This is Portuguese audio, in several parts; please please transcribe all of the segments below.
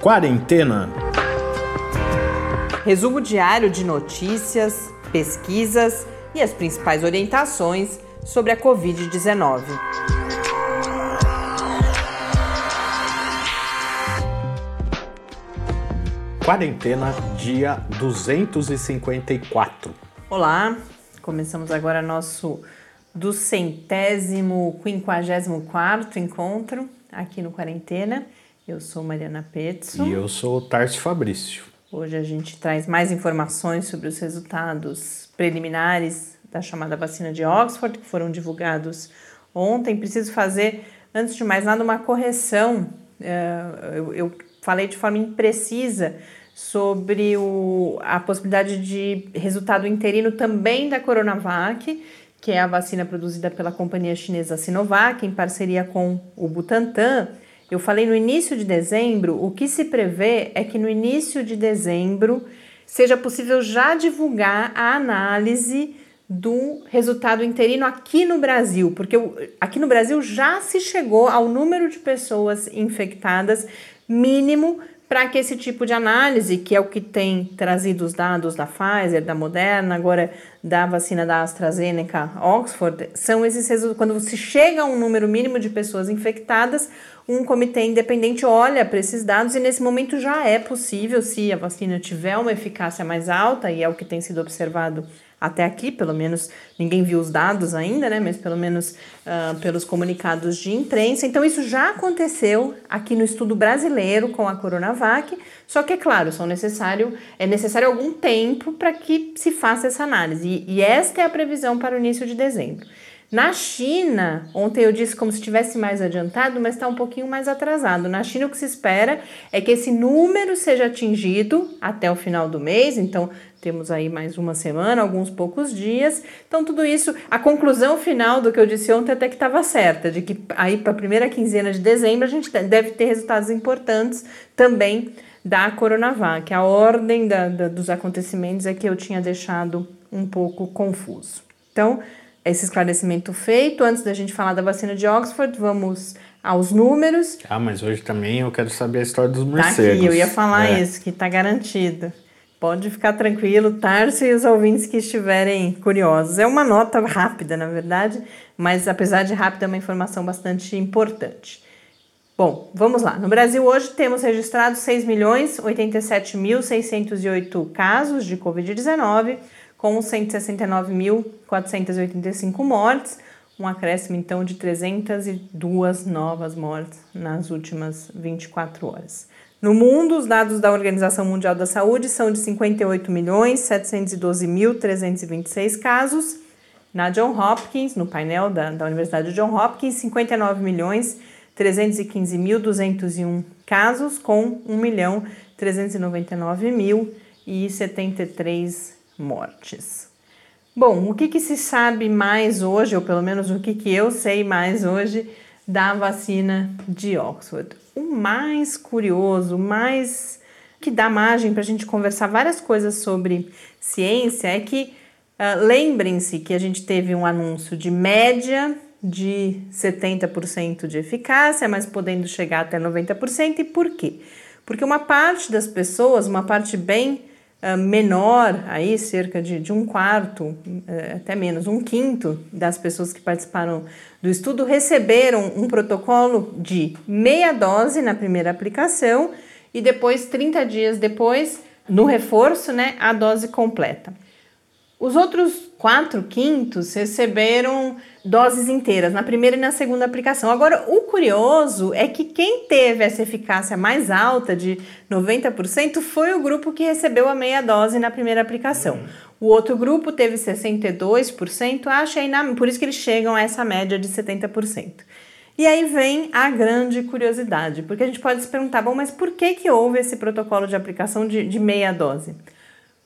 Quarentena. Resumo diário de notícias, pesquisas e as principais orientações sobre a Covid-19. Quarentena, dia 254. Olá, começamos agora nosso do centésimo quinquagésimo quarto encontro aqui no Quarentena. Eu sou Mariana Petzo. E eu sou Tarso Fabrício. Hoje a gente traz mais informações sobre os resultados preliminares da chamada vacina de Oxford, que foram divulgados ontem. Preciso fazer, antes de mais nada, uma correção. É, eu falei de forma imprecisa sobre o, a possibilidade de resultado interino também da Coronavac, que é a vacina produzida pela companhia chinesa Sinovac, em parceria com o Butantan. Eu falei no início de dezembro, o que se prevê é que no início de dezembro seja possível já divulgar a análise do resultado interino aqui no Brasil, porque aqui no Brasil já se chegou ao número de pessoas infectadas mínimo para que esse tipo de análise, que é o que tem trazido os dados da Pfizer, da Moderna, agora da vacina da AstraZeneca, Oxford, são esses resultados. Quando se chega a um número mínimo de pessoas infectadas, um comitê independente olha para esses dados e nesse momento já é possível, se a vacina tiver uma eficácia mais alta, e é o que tem sido observado até aqui, pelo menos ninguém viu os dados ainda, né? Mas pelo menos uh, pelos comunicados de imprensa. Então, isso já aconteceu aqui no estudo brasileiro com a Coronavac. Só que, é claro, são necessário, é necessário algum tempo para que se faça essa análise. E, e esta é a previsão para o início de dezembro. Na China, ontem eu disse como se estivesse mais adiantado, mas está um pouquinho mais atrasado. Na China, o que se espera é que esse número seja atingido até o final do mês, então temos aí mais uma semana, alguns poucos dias. Então, tudo isso, a conclusão final do que eu disse ontem até que estava certa, de que aí para a primeira quinzena de dezembro a gente deve ter resultados importantes também da Coronavac. A ordem da, da, dos acontecimentos é que eu tinha deixado um pouco confuso. Então, esse esclarecimento feito. Antes da gente falar da vacina de Oxford, vamos aos números. Ah, mas hoje também eu quero saber a história dos morcegos. Tá aqui, eu ia falar é. isso, que está garantido. Pode ficar tranquilo, Tarso e os ouvintes que estiverem curiosos. É uma nota rápida, na verdade, mas apesar de rápida, é uma informação bastante importante. Bom, vamos lá. No Brasil hoje temos registrados 6.087.608 casos de Covid-19, com 169.485 mortes, um acréscimo então de 302 novas mortes nas últimas 24 horas. No mundo, os dados da Organização Mundial da Saúde são de 58.712.326 casos. Na John Hopkins, no painel da, da Universidade de John Hopkins, 59.315.201 casos, com 1.399.073 mortes. Bom, o que, que se sabe mais hoje, ou pelo menos o que, que eu sei mais hoje, da vacina de Oxford? O mais curioso, o mais que dá margem para a gente conversar várias coisas sobre ciência é que uh, lembrem-se que a gente teve um anúncio de média de 70% de eficácia, mas podendo chegar até 90%. E por quê? Porque uma parte das pessoas, uma parte bem menor, aí cerca de, de um quarto, uh, até menos, um quinto das pessoas que participaram do estudo receberam um protocolo de meia dose na primeira aplicação e depois, 30 dias depois, no reforço, né, a dose completa. Os outros quatro quintos receberam doses inteiras, na primeira e na segunda aplicação. Agora, o curioso é que quem teve essa eficácia mais alta, de 90%, foi o grupo que recebeu a meia dose na primeira aplicação. O outro grupo teve 62%, acha aí por isso que eles chegam a essa média de 70%. E aí vem a grande curiosidade, porque a gente pode se perguntar, bom, mas por que, que houve esse protocolo de aplicação de, de meia dose?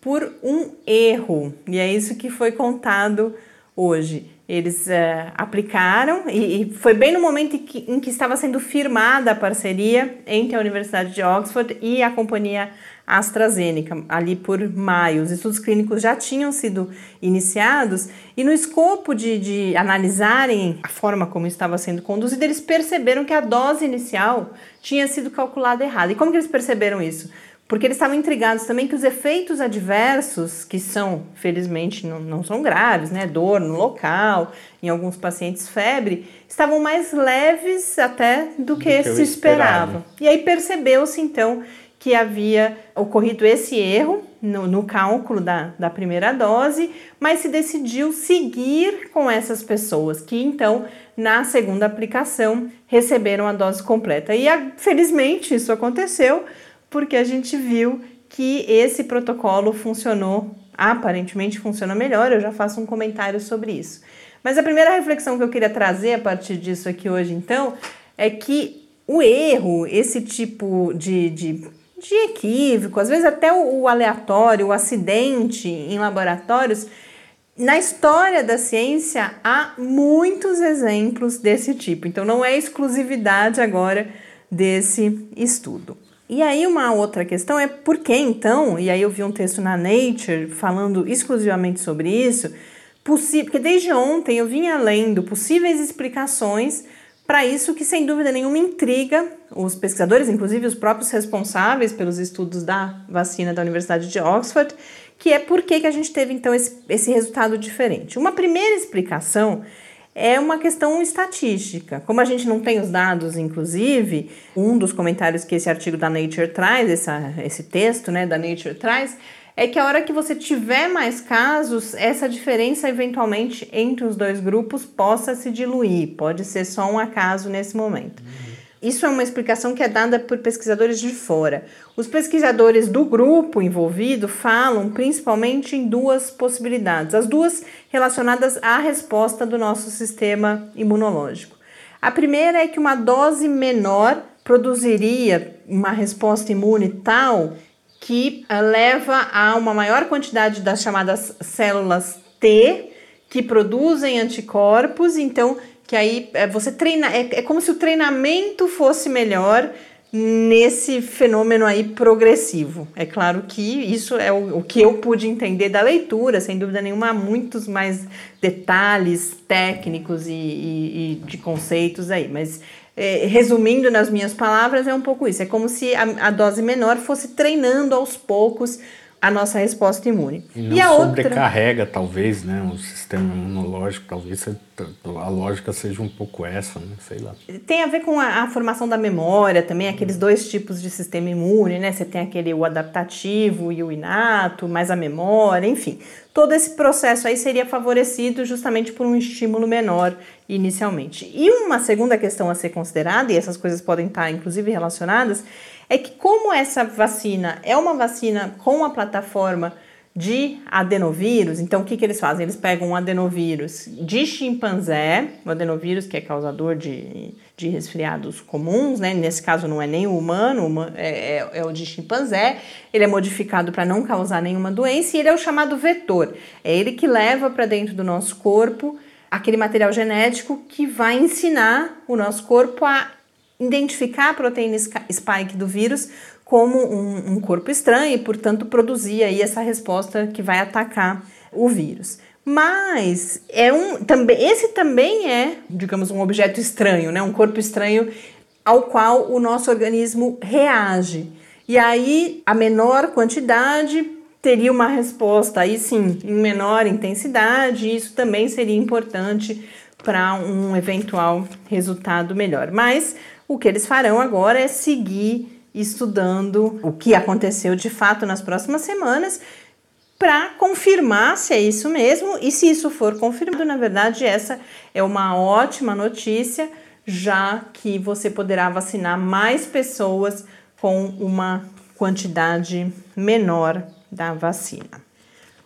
Por um erro, e é isso que foi contado hoje Eles é, aplicaram e, e, foi bem no momento em que, em que estava sendo firmada a parceria entre a Universidade de Oxford e a companhia AstraZeneca, ali por maio. Os estudos clínicos já tinham sido iniciados e, no escopo de, de analisarem a forma como estava sendo conduzido, eles perceberam que a dose inicial tinha sido calculada errada. E como que eles perceberam isso? Porque eles estavam intrigados também que os efeitos adversos, que são, felizmente, não, não são graves, né? Dor no local, em alguns pacientes febre, estavam mais leves até do, do que, que se esperava. E aí percebeu-se, então, que havia ocorrido esse erro no, no, cálculo da, da primeira dose, mas se decidiu seguir com essas pessoas, que então, na segunda aplicação, receberam a dose completa. E felizmente isso aconteceu porque a gente viu que esse protocolo funcionou, aparentemente funciona melhor. Eu já faço um comentário sobre isso. Mas a primeira reflexão que eu queria trazer a partir disso aqui hoje, então, é que o erro, esse tipo de, de, de equívoco, às vezes até o, o aleatório, o acidente em laboratórios, na história da ciência há muitos exemplos desse tipo. Então, não é exclusividade agora desse estudo. E aí uma outra questão é por que então, e aí eu vi um texto na Nature falando exclusivamente sobre isso, porque desde ontem eu vinha lendo possíveis explicações para isso que sem dúvida nenhuma intriga os pesquisadores, inclusive os próprios responsáveis pelos estudos da vacina da Universidade de Oxford, que é por que, a gente teve então esse, esse resultado diferente. Uma primeira explicação é uma questão estatística. Como a gente não tem os dados, inclusive, um dos comentários que esse artigo da Nature traz, essa, esse texto né, da Nature traz, é que a hora que você tiver mais casos, essa diferença eventualmente entre os dois grupos possa se diluir. Pode ser só um acaso nesse momento. Uhum. Isso é uma explicação que é dada por pesquisadores de fora. Os pesquisadores do grupo envolvido falam principalmente em duas possibilidades, as duas relacionadas à resposta do nosso sistema imunológico. A primeira é que uma dose menor produziria uma resposta imune tal que eh, leva a uma maior quantidade das chamadas células T que produzem anticorpos, então que aí é, você treina, é, é como se o treinamento fosse melhor nesse fenômeno aí progressivo. É claro que isso é o, o, que eu pude entender da leitura, sem dúvida nenhuma, há muitos mais detalhes técnicos e, e, e de conceitos aí, mas é, resumindo nas minhas palavras, é um pouco isso. É como se a, a dose menor fosse treinando aos poucos a nossa resposta imune. E não e a sobrecarrega, outra... talvez, né, o sistema imunológico, talvez a lógica seja um pouco essa, né, sei lá. Tem a ver com a, a, formação da memória também, aqueles dois tipos de sistema imune, né, você tem aquele o adaptativo e o inato, mais a memória, enfim. Todo esse processo aí seria favorecido justamente por um estímulo menor inicialmente. E uma segunda questão a ser considerada, e essas coisas podem estar inclusive relacionadas, é que como essa vacina é uma vacina com a plataforma de adenovírus, então o que, que eles fazem? Eles pegam um adenovírus de chimpanzé, o adenovírus que é causador de, de resfriados comuns, né? Nesse caso não é nem o humano, é, é, é o de chimpanzé. Ele é modificado para não causar nenhuma doença e ele é o chamado vetor. É ele que leva para dentro do nosso corpo aquele material genético que vai ensinar o nosso corpo a identificar a proteína spike do vírus como um, um, corpo estranho e, portanto, produzir aí essa resposta que vai atacar o vírus. Mas é um também esse também é, digamos, um objeto estranho, né? Um corpo estranho ao qual o nosso organismo reage. E aí a menor quantidade teria uma resposta aí sim em menor intensidade, isso também seria importante para um eventual resultado melhor. Mas o que eles farão agora é seguir estudando o que aconteceu de fato nas próximas semanas para confirmar se é isso mesmo e se isso for confirmado, na verdade, essa é uma ótima notícia, já que você poderá vacinar mais pessoas com uma quantidade menor da vacina.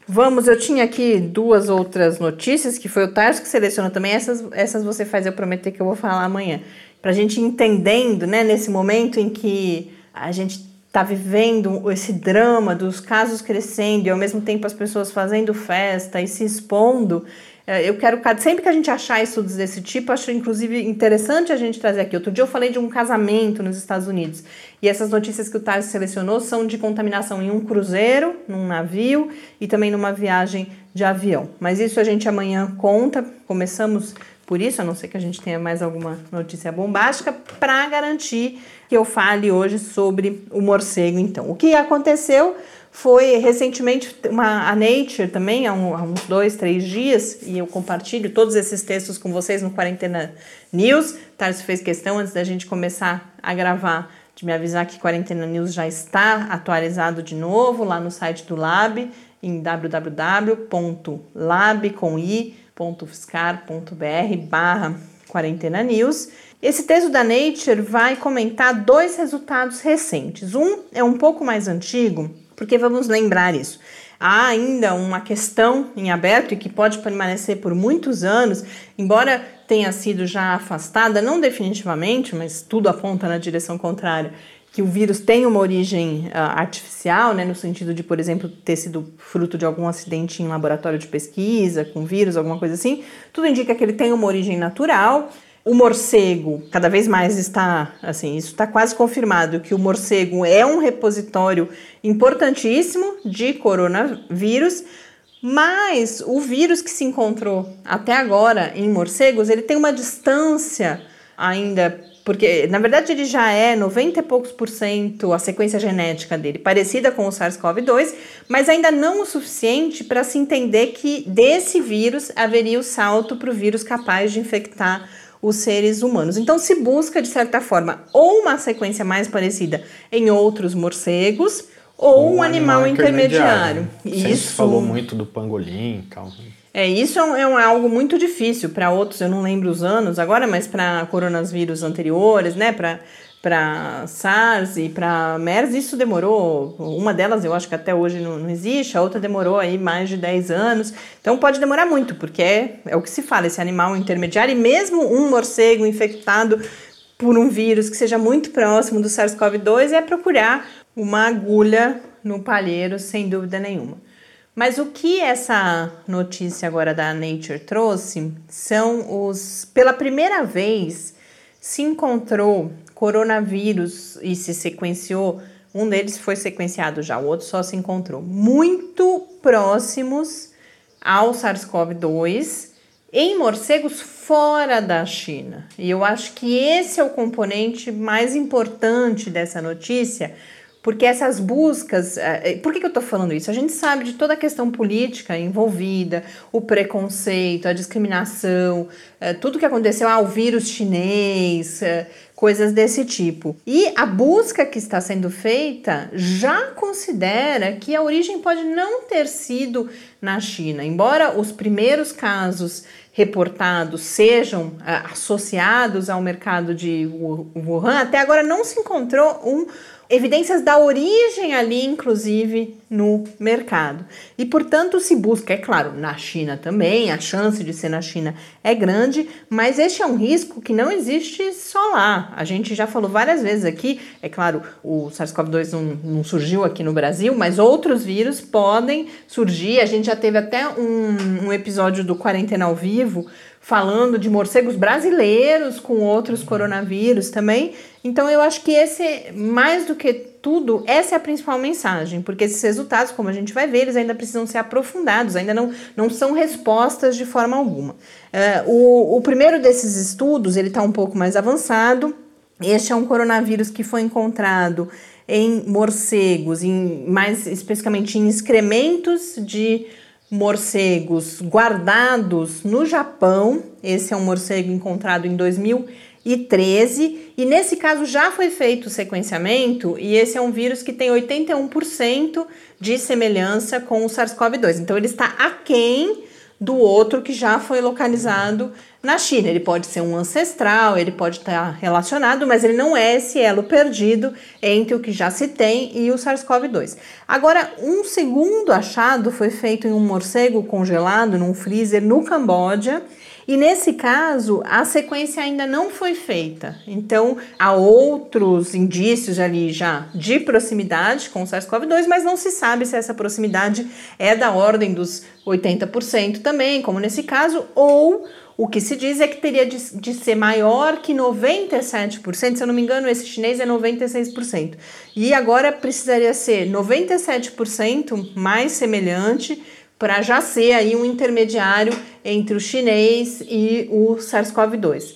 Vamos, eu tinha aqui duas outras notícias, que foi o Tarso que seleciona também, essas, essas você faz eu prometer que eu vou falar amanhã. Para a gente entendendo, né, nesse momento em que a gente está vivendo esse drama dos casos crescendo e ao mesmo tempo as pessoas fazendo festa e se expondo, eu quero, sempre que a gente achar estudos desse tipo, acho inclusive interessante a gente trazer aqui. Outro dia eu falei de um casamento nos Estados Unidos e essas notícias que o Tarso selecionou são de contaminação em um cruzeiro, num navio e também numa viagem de avião. Mas isso a gente amanhã conta. Começamos por isso, a não ser que a gente tenha mais alguma notícia bombástica, para garantir que eu fale hoje sobre o morcego. Então, o que aconteceu? Foi recentemente uma, a Nature também, há, um, há, uns dois, três dias, e eu compartilho todos esses textos com vocês no Quarentena News. Tarso fez questão, antes da gente começar a gravar, de me avisar que Quarentena News já está atualizado de novo lá no site do Lab, em www.lab.fiscar.br barra Quarentena News. Esse texto da Nature vai comentar dois resultados recentes. Um é um pouco mais antigo, porque vamos lembrar isso. Há ainda uma questão em aberto e que pode permanecer por muitos anos, embora tenha sido já afastada, não definitivamente, mas tudo aponta na direção contrária, que o vírus tem uma origem uh, artificial, né, no sentido de, por exemplo, ter sido fruto de algum acidente em laboratório de pesquisa, com vírus, alguma coisa assim, tudo indica que ele tem uma origem natural. O morcego, cada vez mais está, assim, isso está quase confirmado que o morcego é um repositório importantíssimo de coronavírus, mas o vírus que se encontrou até agora em morcegos, ele tem uma distância ainda, porque na verdade ele já é 90 e poucos por cento a sequência genética dele parecida com o SARS-CoV-2, mas ainda não o suficiente para se entender que desse vírus haveria o salto para o vírus capaz de infectar os seres humanos. Então se busca, de certa forma, ou uma sequência mais parecida em outros morcegos, ou um, um animal, animal, intermediário. intermediário. Isso falou muito do pangolim e tal. É, isso é, um, é algo muito difícil para outros, eu não lembro os anos agora, mas para coronavírus anteriores, né, para para SARS e para MERS, isso demorou, uma delas eu acho que até hoje não, não, existe, a outra demorou aí mais de 10 anos, então pode demorar muito, porque é, é o que se fala, esse animal intermediário, e mesmo um morcego infectado por um vírus que seja muito próximo do SARS-CoV-2 é procurar uma agulha no palheiro, sem dúvida nenhuma. Mas o que essa notícia agora da Nature trouxe são os, pela primeira vez, se encontrou coronavírus e se sequenciou, um deles foi sequenciado já, o outro só se encontrou, muito próximos ao SARS-CoV-2 em morcegos fora da China. E eu acho que esse é o componente mais importante dessa notícia, porque essas buscas. Eh, eh, por que, eu estou falando isso? A gente sabe de toda a questão política envolvida, o preconceito, a discriminação, eh, tudo que aconteceu, ah, o vírus chinês, coisas desse tipo. E a busca que está sendo feita já considera que a origem pode não ter sido na China, embora os primeiros casos reportados sejam associados ao mercado de Wuhan, até agora não se encontrou um evidências da origem ali, inclusive, no mercado. E, portanto, se busca, é claro, na China também, a chance de ser na China é grande, mas este é um risco que não existe só lá. A gente já falou várias vezes aqui, é claro, o SARS-CoV-2 não, não, surgiu aqui no Brasil, mas outros vírus podem surgir. A gente já teve até um, um episódio do Quarentena ao Vivo falando de morcegos brasileiros com outros coronavírus também. Então eu acho que esse, mais do que tudo, essa é a principal mensagem, porque esses resultados, como a gente vai ver, eles ainda precisam ser aprofundados, ainda não, não são respostas de forma alguma. Uh, o, o primeiro desses estudos, ele está um pouco mais avançado. Este é um coronavírus que foi encontrado em morcegos, em, mais especificamente em excrementos de morcegos guardados no Japão. Esse é um morcego encontrado em 2013 e nesse caso já foi feito o sequenciamento e esse é um vírus que tem 81% de semelhança com o SARS-CoV-2. Então ele está aquém do outro que já foi localizado na China. Ele pode ser um ancestral, ele pode estar relacionado, mas ele não é esse elo perdido entre o que já se tem e o SARS-CoV-2. Agora, um segundo achado foi feito em um morcego congelado num freezer no Camboja. E nesse caso, a sequência ainda não foi feita. Então, há outros indícios ali já de proximidade com o SARS-CoV-2, mas não se sabe se essa proximidade é da ordem dos 80% também, como nesse caso, ou o que se diz é que teria de, de, ser maior que 97%, se eu não me engano, esse chinês é 96%. E agora precisaria ser 97% mais semelhante para já ser aí um intermediário entre o chinês e o SARS-CoV-2.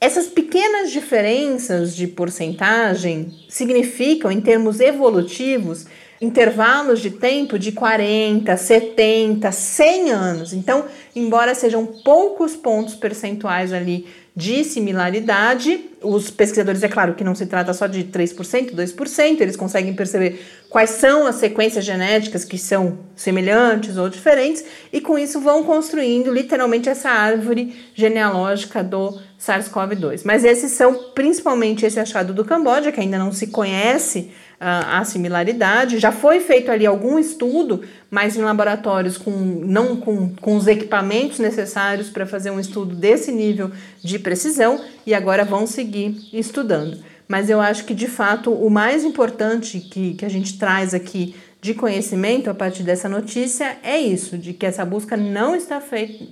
Essas pequenas diferenças de porcentagem significam, em termos evolutivos, intervalos de tempo de 40, 70, 100 anos. Então, embora sejam poucos pontos percentuais ali de similaridade, os pesquisadores, é claro que não se trata só de 3%, 2%, eles conseguem perceber quais são as sequências genéticas que são semelhantes ou diferentes, e com isso vão construindo literalmente essa árvore genealógica do SARS-CoV-2. Mas esses são principalmente esse achado do Camboja, que ainda não se conhece a, a similaridade. Já foi feito ali algum estudo, mas em laboratórios com não com, com os equipamentos necessários para fazer um estudo desse nível de precisão, e agora vão seguir estudando. Mas eu acho que de fato o mais importante que, que a gente traz aqui de conhecimento a partir dessa notícia é isso, de que essa busca não está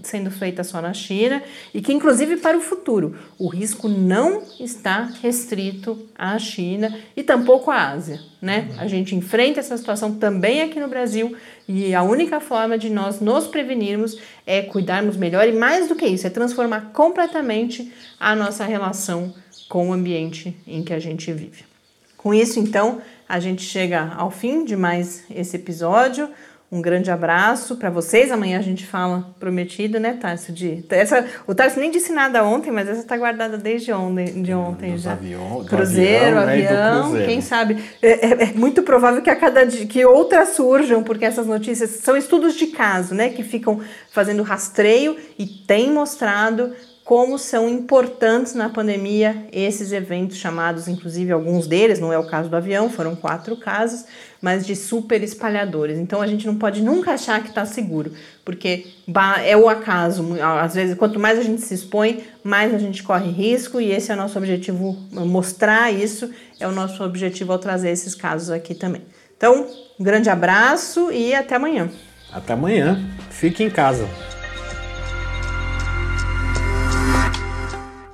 sendo feita só na China e que, inclusive, para o futuro, o risco não está restrito à China e tampouco à Ásia. Né? A gente enfrenta essa situação também aqui no Brasil e a única forma de nós nos prevenirmos é cuidarmos melhor e, mais do que isso, é transformar completamente a nossa relação com o ambiente em que a gente vive. Com isso, então, a gente chega ao fim de mais esse episódio. Um grande abraço para vocês. Amanhã a gente fala prometido, né, Tarso? De, essa, o Tarso nem disse nada ontem, mas essa está guardada desde ontem, de ontem Nos já. Avião, cruzeiro, avião, né, avião, cruzeiro. quem sabe? É, é, é, muito provável que a cada dia, que outras surjam, porque essas notícias são estudos de caso, né, que ficam fazendo rastreio e tem mostrado como são importantes na pandemia esses eventos chamados, inclusive alguns deles, não é o caso do avião, foram quatro casos, mas de super espalhadores. Então a gente não pode nunca achar que está seguro, porque é o acaso. Às vezes, quanto mais a gente se expõe, mais a gente corre risco, e esse é o nosso objetivo, mostrar isso é o nosso objetivo ao trazer esses casos aqui também. Então, um grande abraço e até amanhã. Até amanhã. Fique em casa.